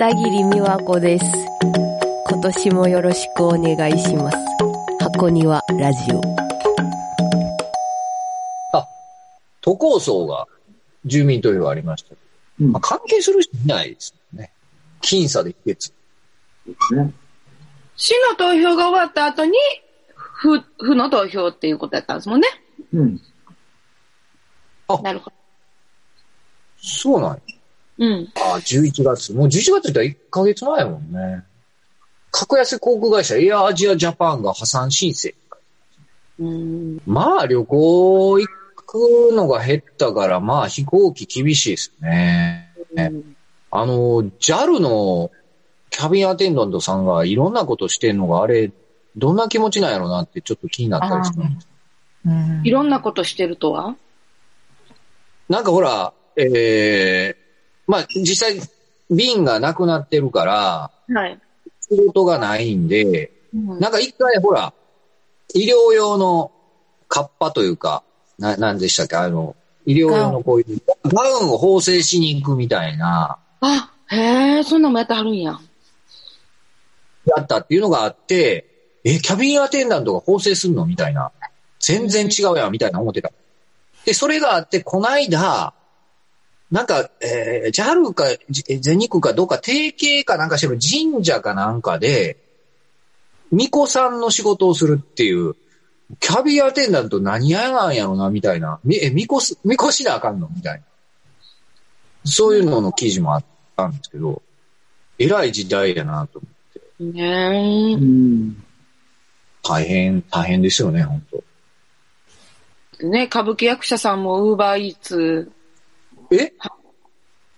片桐美和子です。今年もよろしくお願いします。箱庭ラジオ。あ、都構想が住民投票ありました。うんまあ、関係する人いないですよね。僅差で否決。ね。市の投票が終わった後に、府、府の投票っていうことやったんですもんね。うん。なるほど。そうなんや。うん。あ、11月。もう11月って言ったら1ヶ月前やもんね。格安航空会社エアアジアジャパンが破産申請。うん。まあ旅行行くのが減ったから、まあ飛行機厳しいですね。あの、JAL のキャビンアテンダントさんがいろんなことしてんのがあれ、どんな気持ちなんやろうなってちょっと気になったりする。うんいろんなことしてるとは？なんかほら、ええまあ実際便がなくなってるから、はい。仕事がないんで、うんなんか一回ほら、医療用のカッパというか、な、なんでしたっけあの、医療用のこういう、ガウンを縫製しに行くみたいな、あ、へえ、そんなんもやってはるんや。やったっていうのがあって、え、キャビンアテンダントが縫製するのみたいな。全然違うやん、みたいな思ってた。で、それがあって、こないだ、なんか、えー、JAL か、じ全日空かどうか提携かなんかしてる神社かなんかで、巫女さんの仕事をするっていう、キャビンアテンダント何やなんやろな、みたいな。みえ、巫女す、巫女しなあかんの？みたいな。そういうのの記事もあったんですけど、偉い時代やなと思って。ねえう。ん。大変、大変ですよね、本当ね、歌舞伎役者さんもウーバーイーツえ？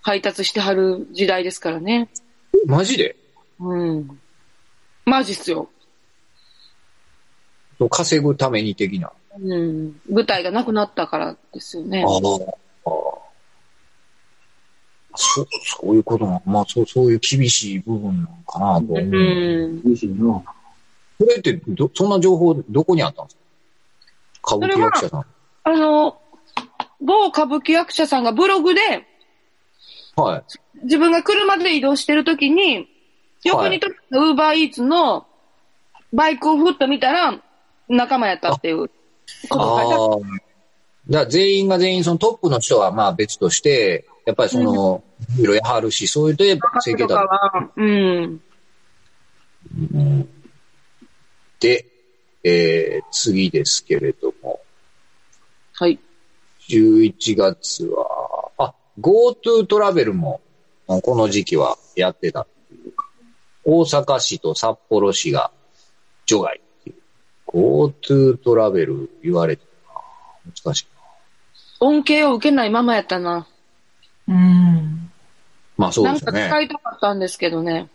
配達してはる時代ですからね。マジで？うん。マジっすよ。稼ぐために的な。うん。舞台がなくなったからですよね。ああ。そう、そういうことなまあ、そう、そういう厳しい部分なのかなと思う。うん。厳しいな。それってど、そんな情報、どこにあったんですか？歌舞伎役者さん。あの、某歌舞伎役者さんがブログで、はい。自分が車で移動してるときに、横にとったウーバーイーツのバイクをふっと見たら、仲間やったっていうことを書いて全員が全員、そのトップの人はまあ別として、やっぱりその、いろいろやはるし、そういうと、た整形とかだ。は、うん。うんで、えー、次ですけれども、はい。11月は、あ、GoTo トラベルも、この時期はやってたっていう。大阪市と札幌市が除外っていう。GoTo トラベル言われてるな。難しいな。恩恵を受けないままやったな。うん。まあそうなんかですよね。使いたかったんですけどね。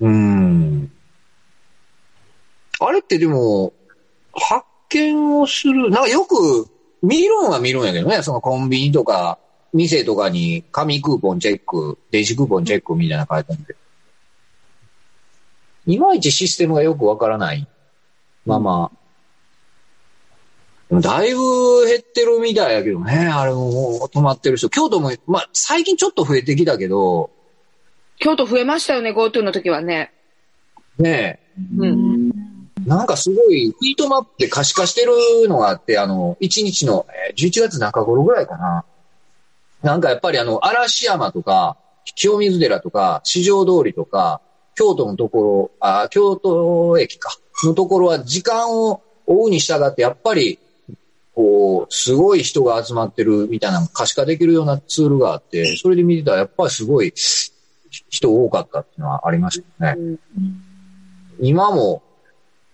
うーん。あれってでも、発見をする、なんかよく見るんは見るんやけどね、そのコンビニとか、店とかに紙クーポンチェック、電子クーポンチェックみたいなの書いてあるんで。いまいちシステムがよくわからないまま、でもだいぶ減ってるみたいやけどね、あれも止まってる人。京都も、まあ最近ちょっと増えてきたけど、京都増えましたよね、GoTo の時はね。ねえ、うん。なんかすごい、ヒートマップで可視化してるのがあって、あの、1日の、えー11月中頃ぐらいかな。なんかやっぱりあの、嵐山とか、清水寺とか、四条通りとか、京都のところ、あ、京都駅か、のところは時間を追うに従って、やっぱり、こう、すごい人が集まってるみたいな可視化できるようなツールがあって、それで見てたらやっぱりすごい人多かったっていうのはありましたよね。今も、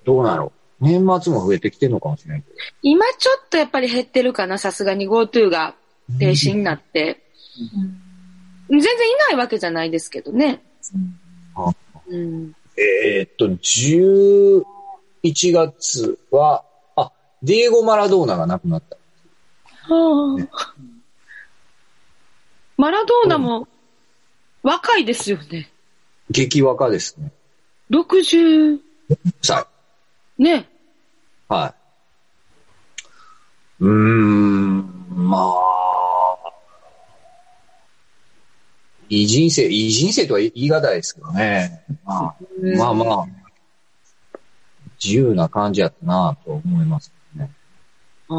どうなの年末も増えてきてるのかもしれないけど。今ちょっとやっぱり減ってるかな、さすがに GoTo が停止になって。全然いないわけじゃないですけどね。あうん。えーっと、11月は、あ、ディエゴ・マラドーナが亡くなった。はあ、マラドーナも若いですよね。激若ですね。60、さね。はい。うーん、まあ、いい人生、いい人生とは言い難いですけどね。まあ、まあまあ、自由な感じやったなと思いますね。ああ。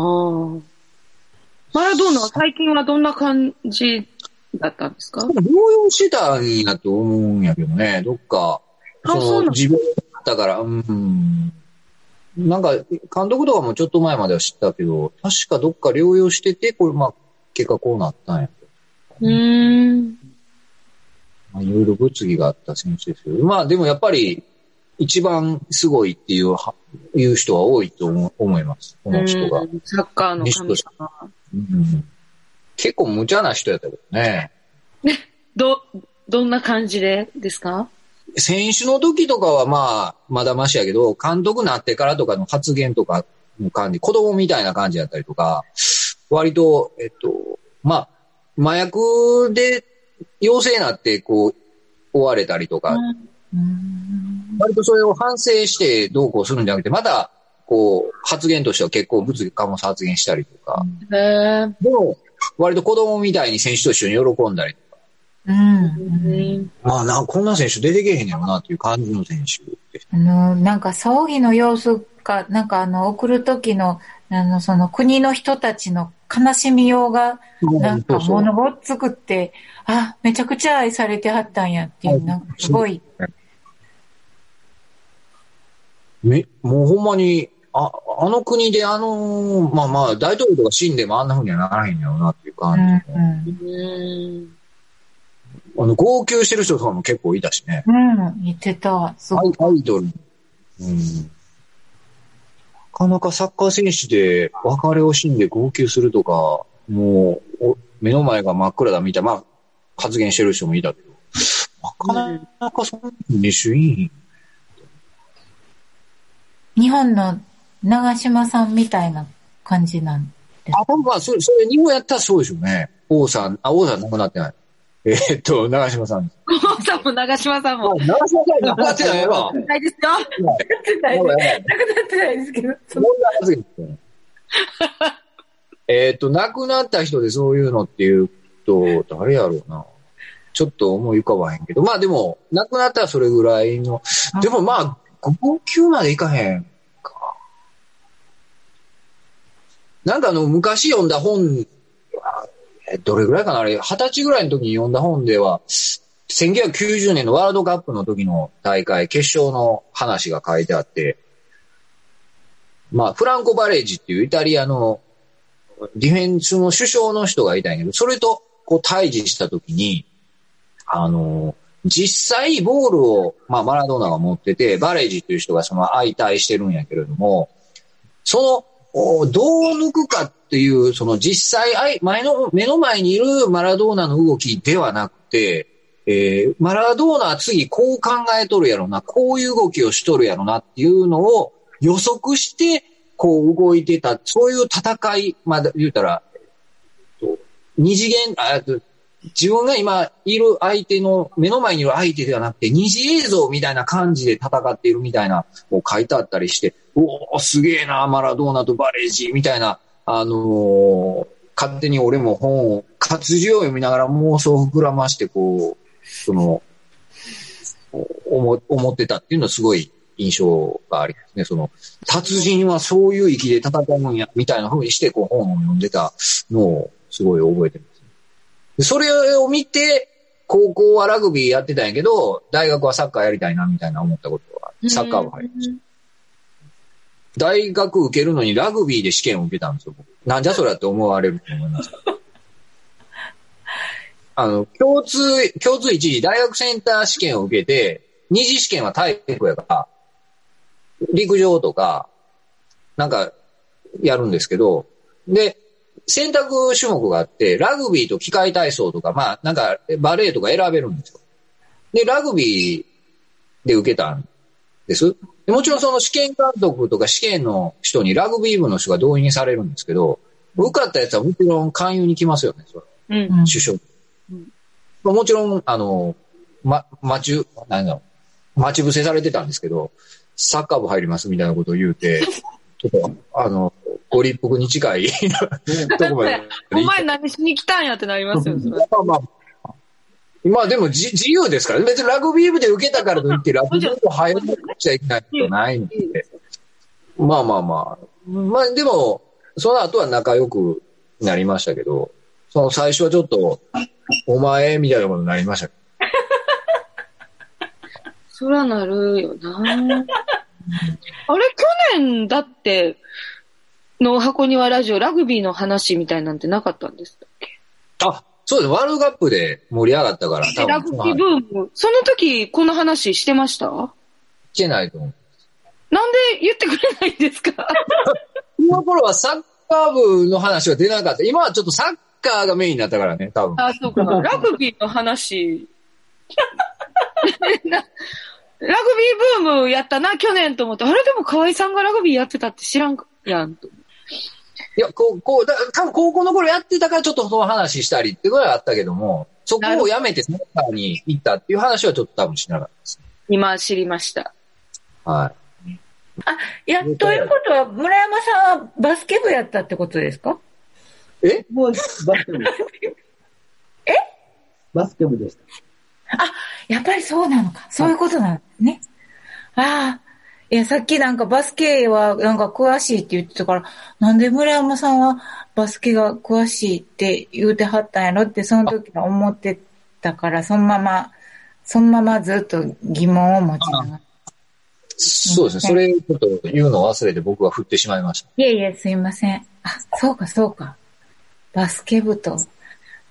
マラドーナは最近はどんな感じだったんですか？療養してたんやと思うんやけどね、どっか、そのあそう自分だから、うん。なんか、監督とかもちょっと前までは知ったけど、確かどっか療養してて、これ、まあ、結果こうなったんや。うーん。まあ、いろいろ物議があった選手ですけど、まあでもやっぱり、一番すごいっていうは、いう人は多いと思思います。この人が。うんサッカーの神様。うん結構無茶な人やったけどね。ど、どんな感じでですか？選手の時とかはまあ、まだましやけど、監督になってからとかの発言とかの感じ、子供みたいな感じやったりとか、割と、えっと、まあ、麻薬で陽性になって、こう、追われたりとか、うん。割とそれを反省してどうこうするんじゃなくて、まだ、こう、発言としては結構物議かも発言したりとか。でも、割と子供みたいに選手と一緒に喜んだりとか、うん。まあな、こんな選手出てけへんやろなっていう感じの選手。あの、なんか葬儀の様子か、なんかあの、送る時の、あの、その国の人たちの悲しみようが、なんかそうそう物ごっつくって、あ、めちゃくちゃ愛されてはったんやっていう、なんかすごい、め、もうほんまに、あ、あの国であの、まあまあ、大統領とか死んでもあんな風にはならへんやろうなっていうう感ん、じ。うん。あの、号泣してる人とかも結構いたしね。うん、うん、言ってた。すアごい。イアイドル。うん。なかなかサッカー選手で別れをしんで号泣するとか、もう、お目の前が真っ暗だみたいな、まあ、発言してる人もいたけど、なかなかそんなに主員、日本の長嶋さんみたいな感じなんあ、まあ、それ、それ日本やったらそうでしょうね。王さん、あ、王さん亡くなってない。えーっと、長嶋さん。王さんも長嶋さんも。長嶋さん亡くなってないわ。ないですよ。やばい。なくなってないですけど。そんな発言ですねえーっと、亡くなった人でそういうのっていうと、誰やろうな。ちょっと思い浮かばへんけど。まあでも、亡くなったらそれぐらいの。でもまあ、号泣までいかへんか。なんかあの、昔読んだ本、あえどれぐらいかな？あれ、二十歳ぐらいの時に読んだ本では、1990年のワールドカップの時の大会、決勝の話が書いてあって、まあ、フランコ・バレージっていうイタリアのディフェンスの首相の人がいたんやけど、それとこう対峙した時に、あの、実際ボールを、まあ、マラドーナが持ってて、バレージっていう人がその相対してるんやけれども、その、どう抜くかっていう、その実際、前の、目の前にいるマラドーナの動きではなくて、えーマラドーナは次こう考えとるやろな、こういう動きをしとるやろなっていうのを予測して、こう動いてた、そういう戦い、まだ言うたら、二次元、あ自分が今いる相手の、目の前にいる相手ではなくて、二次映像みたいな感じで戦っているみたいな、こう書いてあったりして、おおすげえな、マラドーナとバレージ、みたいな、あのー勝手に俺も本を、活字を読みながら妄想を膨らまして、こう、その、思思ってたっていうのはすごい印象がありますね。その、達人はそういう域で戦うんや、みたいな風にして、こう本を読んでたのをすごい覚えてます。でそれを見て、高校はラグビーやってたんやけど、大学はサッカーやりたいな、みたいな思ったことが、サッカー部入りました。大学受けるのにラグビーで試験を受けたんですよ。なんじゃそりゃって思われると思います。あの、共通、共通一時大学センター試験を受けて、二次試験は体育やから、陸上とか、なんか、やるんですけど、で、選択種目があって、ラグビーと機械体操とか、まあ、なんか、バレエとか選べるんですよ。で、ラグビーで受けたんです。でもちろんその試験監督とか試験の人にラグビー部の人が動員されるんですけど、受かったやつはもちろん勧誘に来ますよね、それうん。首相。もちろん、あの、ま、待ち、なんだろう、待ち伏せされてたんですけど、サッカー部入りますみたいなことを言うて、ちょっと、あの、ご立腹に近い とこまで。お前何しに来たんやってなりますよ、それ。まあまあ、まあでもじ自由ですからね。別にラグビー部で受けたからといって、ラグビー部入らなくちゃいけないことないんで。まあまあまあ。まあでも、その後は仲良くなりましたけど、その最初はちょっと、お前みたいなことになりました。そらなるよなあれ、去年だって、の箱庭ラジオ、ラグビーの話みたいなんてなかったんですっけあ、そうです。ワールドカップで盛り上がったから、多ラグビーブーム。その時、この話してました？なんしてないと思う。で言ってくれないんですか？この頃はサッカー部の話は出なかった。今はちょっとサッカーがメインになったからね、多分。あ、そうか。ラグビーの話。な ラグビーブームやったな、去年と思って。あれでも河合さんがラグビーやってたって知らんやんと。いや、こう、こう、だ多分高校の頃やってたからちょっとその話したりってぐらいあったけども、そこをやめてサッカーに行ったっていう話はちょっと多分しなかったです。今知りました。はい。いや、ということは、村山さんはバスケ部やったってことですか？え？もう、バスケ部でした。え？バスケ部でした。やっぱりそうなのか。そういうことなんですね。ああ。いや、さっきなんかバスケはなんか詳しいって言ってたから、なんで村山さんはバスケが詳しいって言うてはったんやろってその時は思ってたから、そのまま、そのままずっと疑問を持ちながら。そうですね。それちょっと言うのを忘れて僕は振ってしまいました。いえいえ、すいません。あ、そうか、そうか。バスケ部と、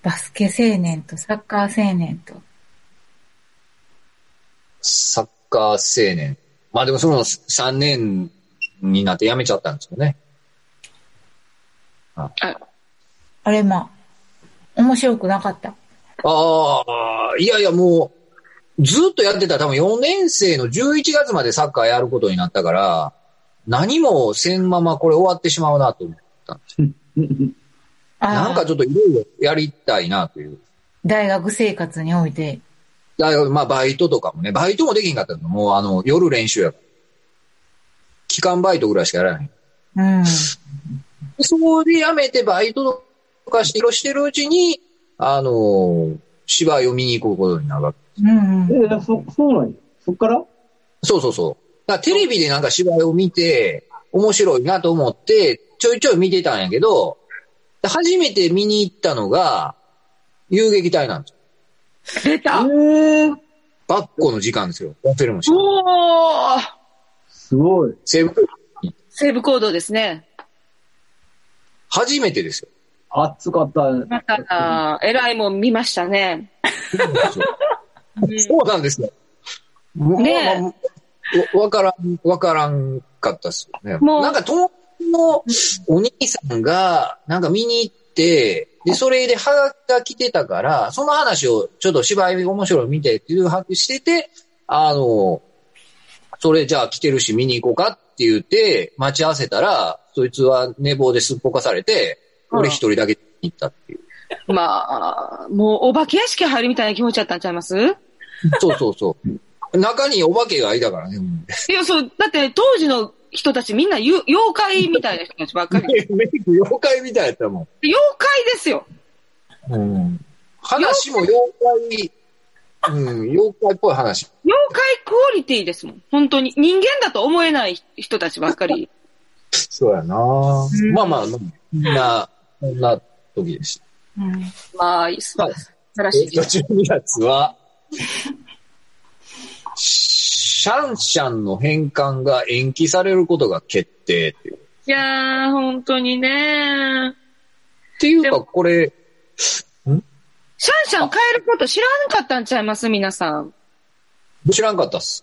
バスケ青年とサッカー青年と。サッカー青年。まあでもその3年になって辞めちゃったんですよね。あれ、まあ、面白くなかった。ああ、いやいやもう、ずっとやってたら多分4年生の11月までサッカーやることになったから、何もせんままこれ終わってしまうなと思ったんですよ。なんかちょっといろいろやりたいなという。大学生活において。だからまあバイトとかもね、バイトもできんかったの。もうあの、夜練習やから。期間バイトぐらいしかやらない。うん。そこで辞めてバイトとかしてしてるうちに、あの、芝居を見に行くことになるわけ。うんうん。えー、そ、そうなんや。そっから？そうそうそう。だテレビでなんか芝居を見て、面白いなと思って、ちょいちょい見てたんやけど、初めて見に行ったのが、遊撃隊なんですよ。出たえー、バッコの時間ですよ。オペルもしおーすごい。西部西部行動ですね。初めてですよ。暑かった。また、偉いもん見ましたね。そうなんですよ。ねえわわからん、わからんかったっすよね。もうなんか友達のお兄さんが、なんか見に行って、で、それでハガキが来てたから、その話をちょっと芝居面白いの見てっていう話してて、あの、それじゃあ来てるし見に行こうかって言って、待ち合わせたら、そいつは寝坊ですっぽかされて、俺一人だけ行ったっていう。まあ、もうお化け屋敷入るみたいな気持ちだったんちゃいます？そうそうそう。中にお化けがいたからね。うんいや、そう、だって当時の人たちみんなゆ妖怪みたいな人たちばっかり。メイク妖怪みたいやったもん。妖怪ですよ。うん。話も妖怪、うん、妖怪っぽい話。妖怪クオリティですもん。本当に。人間だと思えない人たちばっかり。そうやな、まあまあ、まあみんな、そんな時でした。まあ、素はい晴らしい時代。12月は、シャンシャンの返還が延期されることが決定っていう。いやー、本当にねっていうか、これ、シャンシャン変えること知らんかったんちゃいます？皆さん。知らんかったっす。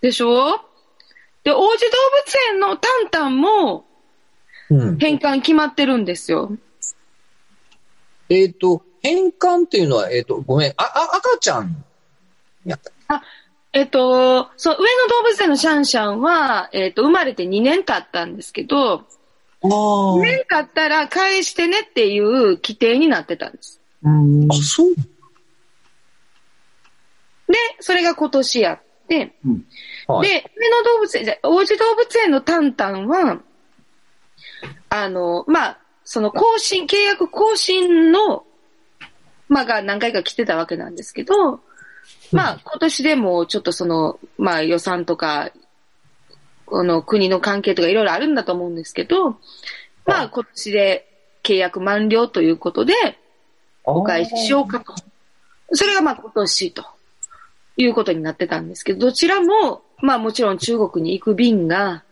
でしょ？で、王子動物園のタンタンもうん。返還決まってるんですよ。えっ、と、返還っていうのは、えっ、と、ごめん、あ、あ、赤ちゃんやった。えっと、そう、上野動物園のシャンシャンは、えっと、生まれて2年経ったんですけど、あ2年経ったら返してねっていう規定になってたんです。うんあ、そうで、それが今年やって、はい。で、上野動物園、じゃ王子動物園のタンタンは、あの、まあ、その更新、契約更新のまあが何回か来てたわけなんですけど、まあ今年でもちょっとその、まあ予算とか、この国の関係とかいろいろあるんだと思うんですけど、まあ今年で契約満了ということで、お返ししようかと。それがまあ今年ということになってたんですけど、どちらも、まあもちろん中国に行く便が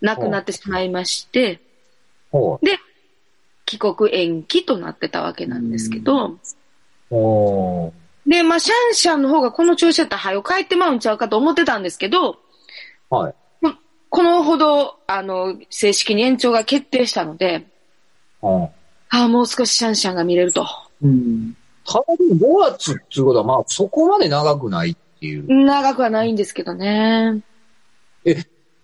なくなってしまいまして、ほで、帰国延期となってたわけなんですけど、で、まあシャンシャンの方がこの調子だったら早く帰ってまうんちゃうかと思ってたんですけど、はい。このほど、あの、正式に延長が決定したので、うんああ、もう少しシャンシャンが見れると。うん。ただでも5月っていうことは、まあそこまで長くないっていう。長くはないんですけどね。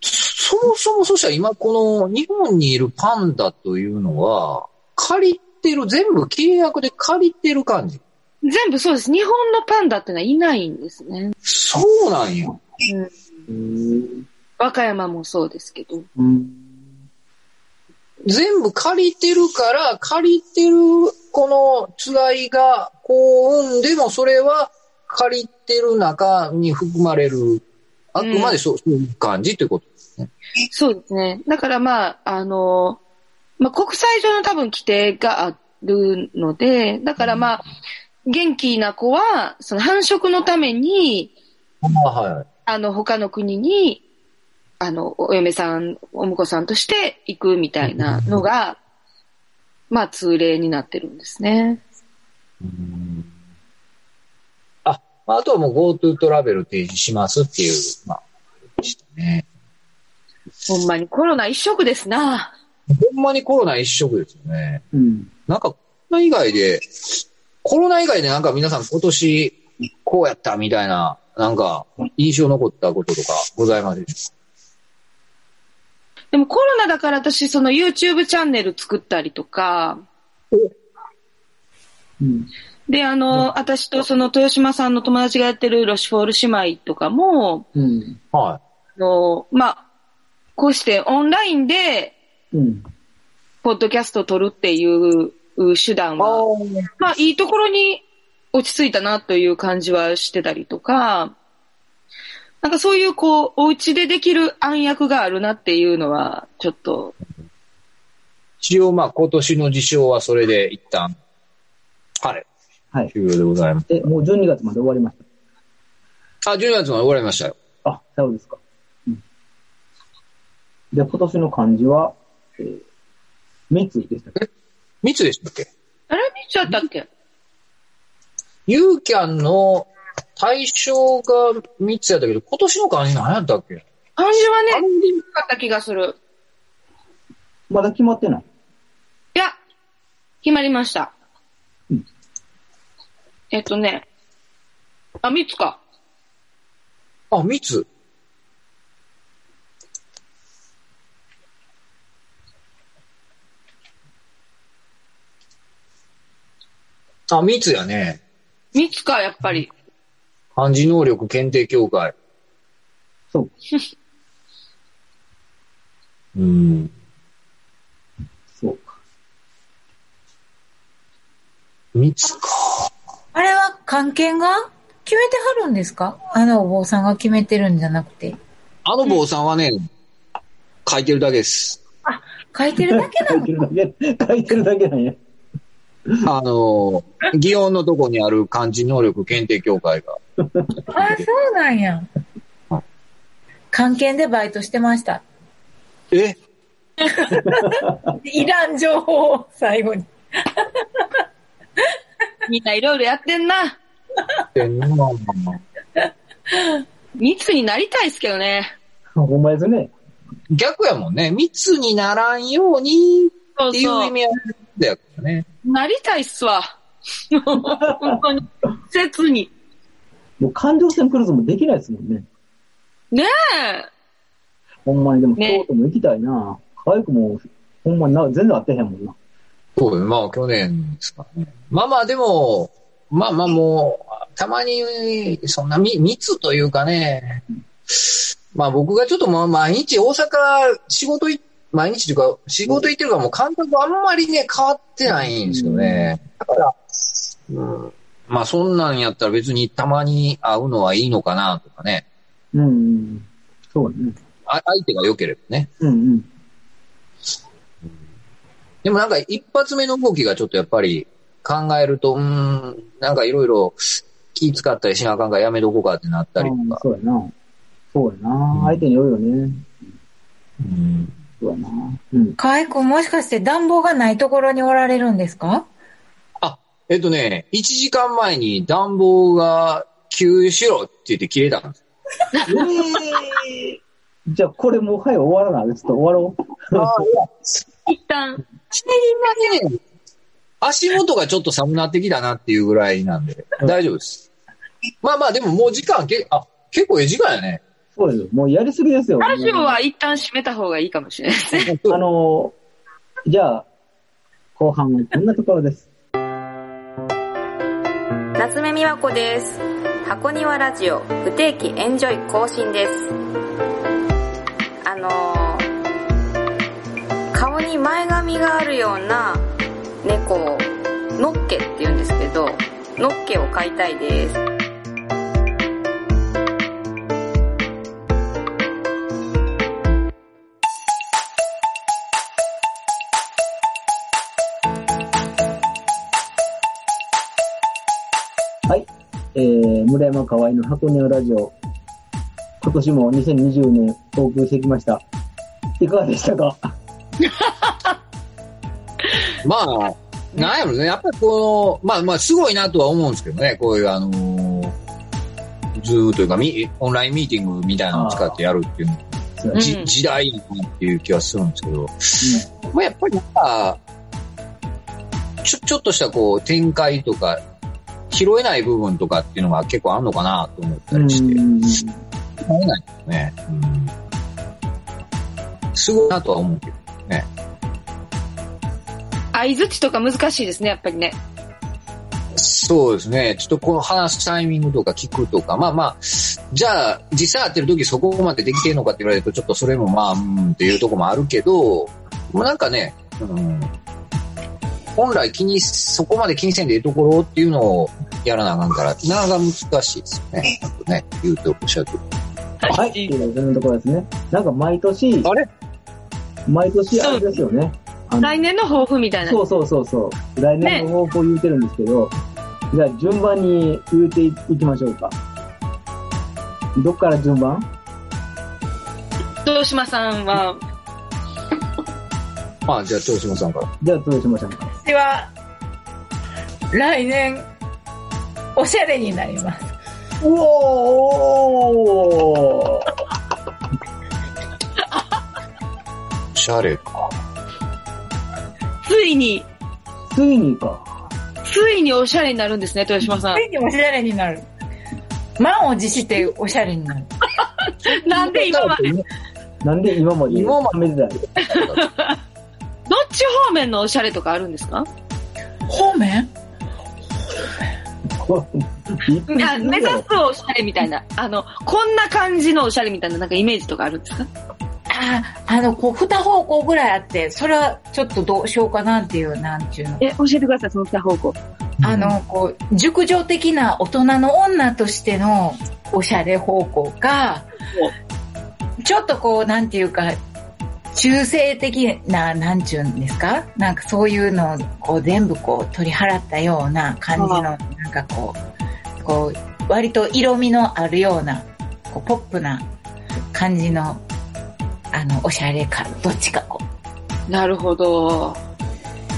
そもそもそしたら今この日本にいるパンダというのは、借りてる、全部契約で借りてる感じ。全部そうです。日本のパンダってのはいないんですね。そうなんや。うん。うん。和歌山もそうですけど。うん。全部借りてるから、借りてるこのつがいが幸運でもそれは借りてる中に含まれる。あくまでそう,、そういう感じということですね。そうですね。だからまあ、あの、まあ、国際上の多分規定があるので、だからまあ、元気な子は、その繁殖のために、あはい。あの、他の国に、あの、お嫁さん、お婿さんとして行くみたいなのが、まあ、通例になってるんですね。うんあ、まああとはもう GoTo トラベル提示しますっていう、まあ、でしたね。ほんまにコロナ一色ですな。ほんまにコロナ一色ですよね。うん。なんか、以外で、コロナ以外でなんか皆さん今年こうやったみたいな、なんか印象残ったこととかございますでしでもコロナだから私、その YouTube チャンネル作ったりとか、うん。で、あの、私とその豊島さんの友達がやってるロシュフォール姉妹とかも、うん。ょはあの、まあ、こうしてオンラインで、うん。ポッドキャストを撮るっていう手段い。は、まあ、いいところに落ち着いたなという感じはしてたりとか、なんかそういうこう、お家でできる暗躍があるなっていうのは、ちょっと、一応まあ今年の事象はそれで一旦、はい。はい。終了でございます。え、もう12月まで終わりましあ、12月まで終わりましたよ。た。あ、そうですか。うん。で、今年の漢字は、えー、密でしたっけ？密でしたっけ？あれ見ちゃったっけ？ユーキャンの対象が密やったけど、今年の漢字何やったっけ？漢字はね、なかった気がする。まだ決まってない？いや、決まりました。うんえっとね、あ、三つか。あ、密あ、密やね。三つか、やっぱり。漢字能力検定協会。そう。うん。そうか。密か。あれは関係が？決めてはるんですか？あのお坊さんが決めてるんじゃなくて。あの坊さんはね、書いてるだけです。書いてるだけな 書いのてるだけ、書いてるだけなんや。あの、祇園のとこにある漢字能力検定協会が。あ、そうなんや。関係でバイトしてました。え？いらん情報を最後に。みんないろいろやってんな。ってんな密になりたいですけどね。ほんまですね。逆やもんね。密にならんようにっていうそうそう。意味合いだよね。なりたいっすわ。本当に。切に。もう環状線クルーズもできないですもんね。ねえ。ほんまに、でもね京都も行きたいな。可愛くも、ほんまにな、全然会ってへんもんな。そうよまあ去年ですからね。まあまあでも、まあまあもう、たまに、そんなみ密というかね、まあ僕がちょっとまあ毎日大阪仕事い、毎日というか仕事行ってるからもう感覚あんまりね変わってないんですよね。だから、うん、まあそんなんやったら別にたまに会うのはいいのかなとかね。うんうん。そうね。あ相手が良ければね。うんうん。でもなんか一発目の動きがちょっとやっぱり考えると、うーん、なんかいろいろ気使ったりしなあかんからやめとこうかってなったりとか。そうやな。そうやな。相手によるよね。うんそうやな。うん。河合くんもしかして暖房がないところにおられるんですか？あ、えっとね、1時間前に暖房が給油しろって言って切れたんです。えーじゃあこれもう早く終わらないちょっと終わろう。一旦、そんなね、足元がちょっと寒なってきたなっていうぐらいなんで、大丈夫です。まあまあでももう時間け、あ、結構ええ時間やね。そうです。もうやりすぎですよ。ラジオは一旦閉めた方がいいかもしれないですね。あのーじゃあ、後半はこんなところです。夏目美和子です箱庭ラジオ不定期エンジョイ更新ですあのー顔に前髪があるような猫をのっけって言うんですけどのっけを飼いたいですえー、村山河合の箱庭ラジオ。今年も2020年お送りしてきました。いかがでしたか？まあ、なんやろね、やっぱりこの、まあまあすごいなとは思うんですけどね、こういうあのーズームというかミ、オンラインミーティングみたいなのを使ってやるっていうの。じ時代なっていう気はするんですけど、まあやっぱりなんか、ちょ、ちょっとしたこう展開とか、拾えない部分とかっていうのが結構あるのかなと思ったりして、うん拾えないですね。うん。すごいなとは思うけどね。相づちとか難しいですね、やっぱりね。そうですね。ちょっとこの話すタイミングとか聞くとか、まあまあ、じゃあ、実際会ってる時そこまでできてるのかって言われると、ちょっとそれもまあ、うんっていうところもあるけど、もうなんかね、うん、本来気に、そこまで気にせんでいいところっていうのをやらなあかんから、なかなか難しいですよね。なんかね、言うとおっしゃると。はい。っていうそんなところですね。なんか毎年、あれ？毎年あれですよね。あの来年の抱負みたいな。そうそうそうそう。来年の方向言うてるんですけど、じゃあ順番に言うていきましょうか。どっから順番？豊島さんは、ま あ、じゃあ、豊島さんから。じゃあどうしましょうか。私は、来年、おしゃれになります。うおーおしゃれか。ついに、ついにか。ついにおしゃれになるんですね、豊島さんつ。いにおしゃれになる。満を持しておしゃれになる。なんで今まで、なんで今まで今まめてたいどっち方面のおしゃれとかあるんですか？方面？目指すおしゃれみたいな。あの、こんな感じのおしゃれみたいな、なんかイメージとかあるんですか？あ、あの、こう、二方向ぐらいあって、それはちょっとどうしようかなっていう、なんちゅうの。え、教えてください、その二方向。あの、こう、熟女的な大人の女としてのおしゃれ方向か、ちょっとこう、なんていうか、中性的な、なんちゅうんですか？なんかそういうのをこう全部こう取り払ったような感じの、なんかこう、こう、割と色味のあるような、こうポップな感じの、あの、おしゃれか、どっちかこなるほど。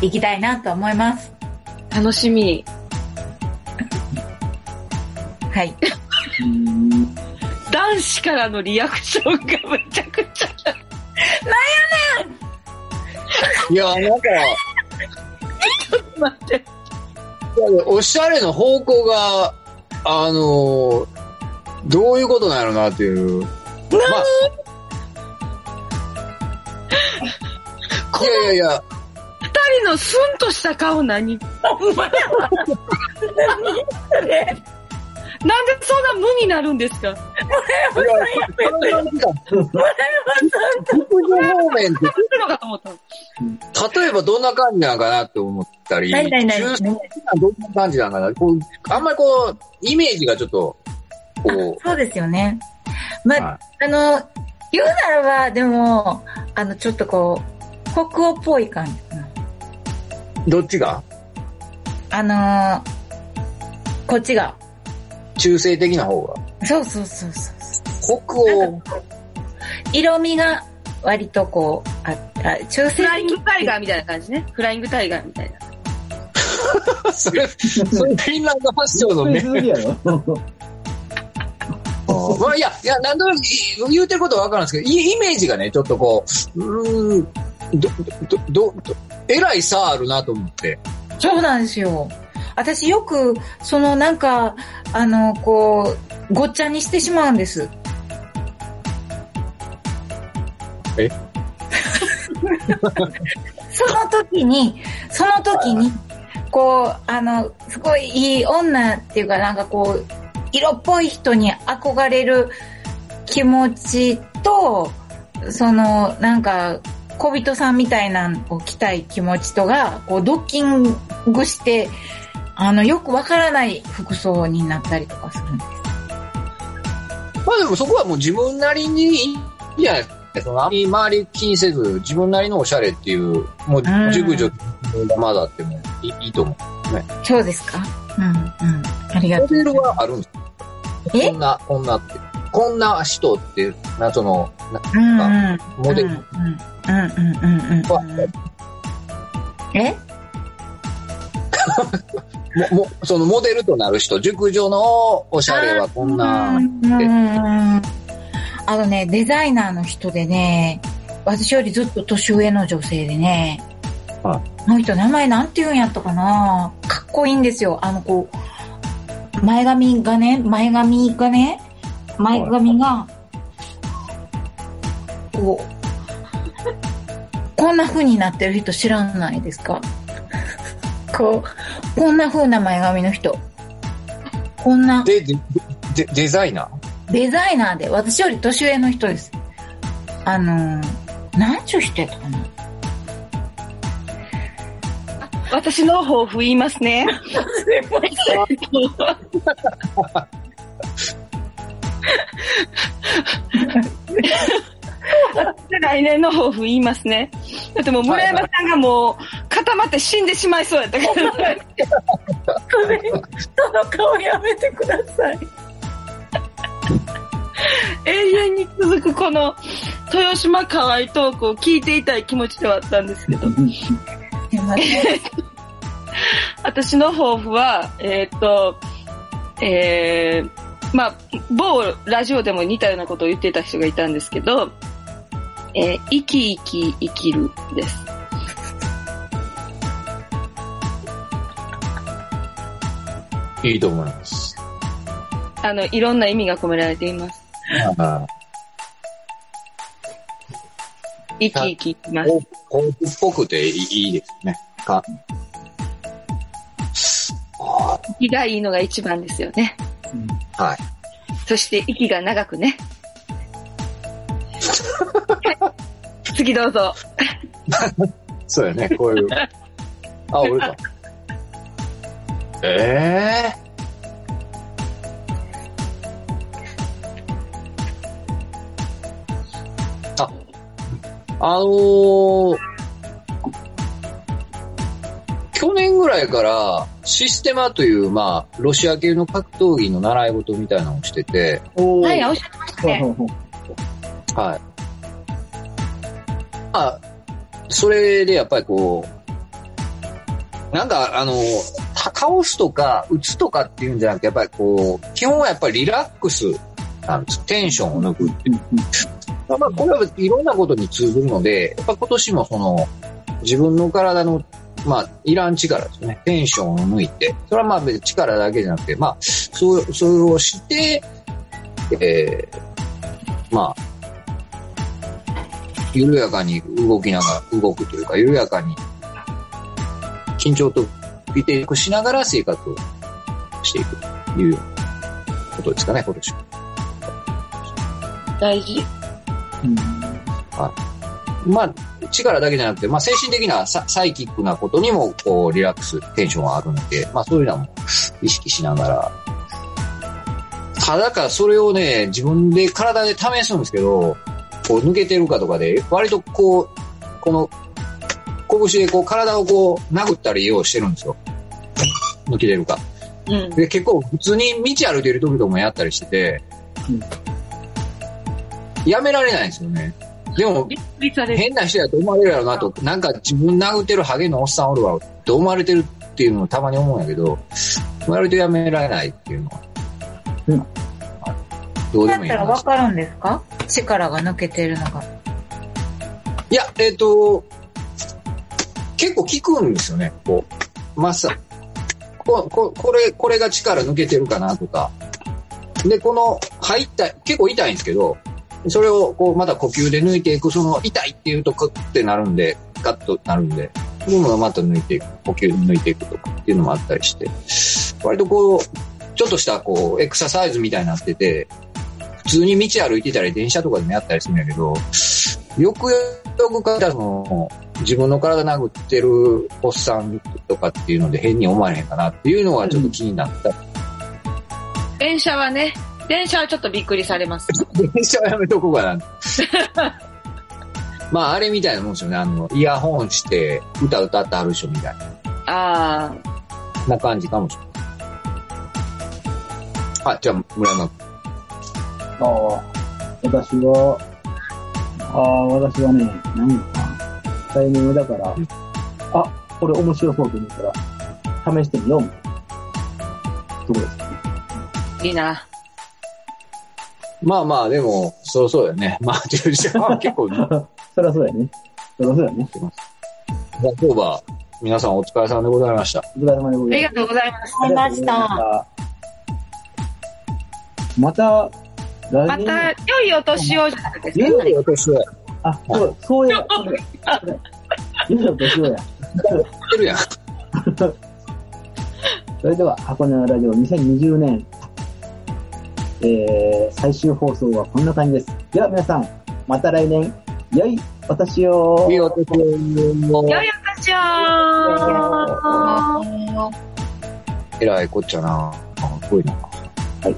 う、行きたいなと思います。楽しみ。はい。う ん男子からのリアクションがめちゃくちゃ。いや、なんか、待って。おしゃれの方向が、あのどういうことなんやろなっていう。まあ、いやいやいや、二人のスンとした顔何？なんでそんな無になるんですか？陸上方面ってのかと思った。例えばどんな感じなのかなって思ったり、ないないない中性的などんな感じなのかなこうあんまりこう、イメージがちょっと、こそうですよね。まあ、はあの、言うならば、でも、あの、ちょっとこう、北欧っぽい感じかな。う、どっちがあのーこっちが。中性的な方が。そうそうそうそう。北欧、色味が割とこう、あった。中性フライン的グタイガーみたいな感じね。フライングタイガーみたいな。それ、それフィンランドファッションのね。まあいや、いや、なんとなく言うてることはわかるんですけど、イイメージがね、ちょっとこう、うーん、ど、ど、ど、ど、えらい差あるなと思って。そうなんですよ。私よく、そのなんか、あの、こう、ごっちゃにしてしまうんです。え？その時に、その時に、こう、あの、すごいいい女っていうかなんかこう、色っぽい人に憧れる気持ちと、その、なんか、小人さんみたいなのを着たい気持ちとが、こう、ドッキングして、あの、よくわからない服装になったりとかするんです。まあでもそこはもう自分なりにいいんじゃないですか。そのあり周り気にせず、自分なりのおしゃれっていう、もううん熟女がまだあってもいいと思う。そうですかうん、うん。ありがとう。モデルはあるんですえ？こんな、こんなって。こんな人って、な、その、なうん、うん。モデルうん、うん、うん、うん、うん。え？も、も、そのモデルとなる人、熟女のおしゃれはこんな。あのね、デザイナーの人でね、私よりずっと年上の女性でね、はこの人名前なんて言うんやったかな。かっこいいんですよ。あの、こう、前髪がね、前髪がね、前髪が、こう、こんな風になってる人知らないですか？こう、こんな風な前髪の人。こんな。で、で、でデザイナー？デザイナーで、私より年上の人です。あのー、なんちゅう人やったかな私の抱負言いますね。来年の抱負言いますね。だってもう村山さんがもう固まって死んでしまいそうやったから。それ、その顔やめてください。永遠に続くこの豊島河合トークを聞いていたい気持ちではあったんですけど。私の抱負は、えーっと、えー、まあ、某ラジオでも似たようなことを言っていた人がいたんですけど、えー生き生き生きるです。いいと思います。あの、いろんな意味が込められています。あ生き生きます。抱負っぽくていいですね。か。あ息がいいのが一番ですよね。あはい。そして息が長くね。は い次どうぞ。そうやね、こういう。あ、俺か。ええあ、あのー去年ぐらいからシステマという、まあ、ロシア系の格闘技の習い事みたいなのをしてて、はい、おっしゃってましたね。はい。あ、それでやっぱりこう、なんかあの、た倒すとか打つとかっていうんじゃなくて、やっぱりこう、基本はやっぱりリラックスなんです。テンションを抜くっていう。まあ、これはいろんなことに通ずるので、やっぱ今年もその、自分の体の、まあ、いらん力ですね。テンションを抜いて。それはまあ別に力だけじゃなくて、まあ、そう、それをして、えー、まあ、緩やかに動きながら、動くというか、緩やかに、緊張とリテイクしながら生活をしていくというようなことですかね、今年は。大事？ううんまあ、力だけじゃなくて、まあ、精神的なササイキックなことにも、こう、リラックス、テンションはあるんで、まあ、そういうのも意識しながら。ただか、それをね、自分で体で試すんですけど、こう、抜けてるかとかで、割とこう、この、拳でこう、体をこう、殴ったりようしてるんですよ。抜けてるか。うん。で、結構普通に道歩いてる時とかもやったりしてて、やめられないんですよね。でも。変な人やと思われるやろうなと、なんか自分殴ってるハゲのおっさんおるわって思われてるっていうのをたまに思うんやけど、割とやめられないっていうのは。うんどうでだったらもいい話わかるんですか？力が抜けてるのが。いや、えっ、と、結構効くんですよね、こう。マッサこ、こ、これ、これが力抜けてるかなとか。で、この、入った、結構痛いんですけど、それをこう、また呼吸で抜いていく、その、痛いっていうと、クッてなるんで、ガッとなるんで、そういうのまた抜いていく、呼吸で抜いていくとかっていうのもあったりして、割とこう、ちょっとしたこう、エクササイズみたいになってて、普通に道歩いてたり、電車とかでもやったりするんやけど、よくよく考えたら自分の体殴ってるおっさんとかっていうので変に思われへんかなっていうのがちょっと気になった。電車はね、電車はちょっとびっくりされます。電車はやめとこうかな。まあ、あれみたいなもんですよね。あの、イヤホンして、歌歌ってはる人みたいあな感じかもしれない。あ、じゃあ、村山君。ああ、私は、ああ、私はね、何かな。タイミングだから、あ、これ面白そうと思ったら、試してみようみたいな。とこですいいな。まあまあ、でも、そうそうだよね。まあ、10時間は結構、そりゃそうやね。そりゃそうやね。今日は、皆さんお疲れ様でございました。お疲れ様でごありざいます。がとうございました。また、また、良いお年をじゃなくて、いいよ、年は。あ、そう、そうや、そうや。いいよ、年をや。てるやん。それでは、箱根のラジオ2020年、えー、最終放送はこんな感じです。では皆さん、また来年、良いお年を。いいお年を。良いお年をえらいこっちゃな。あ、すごいな。はい。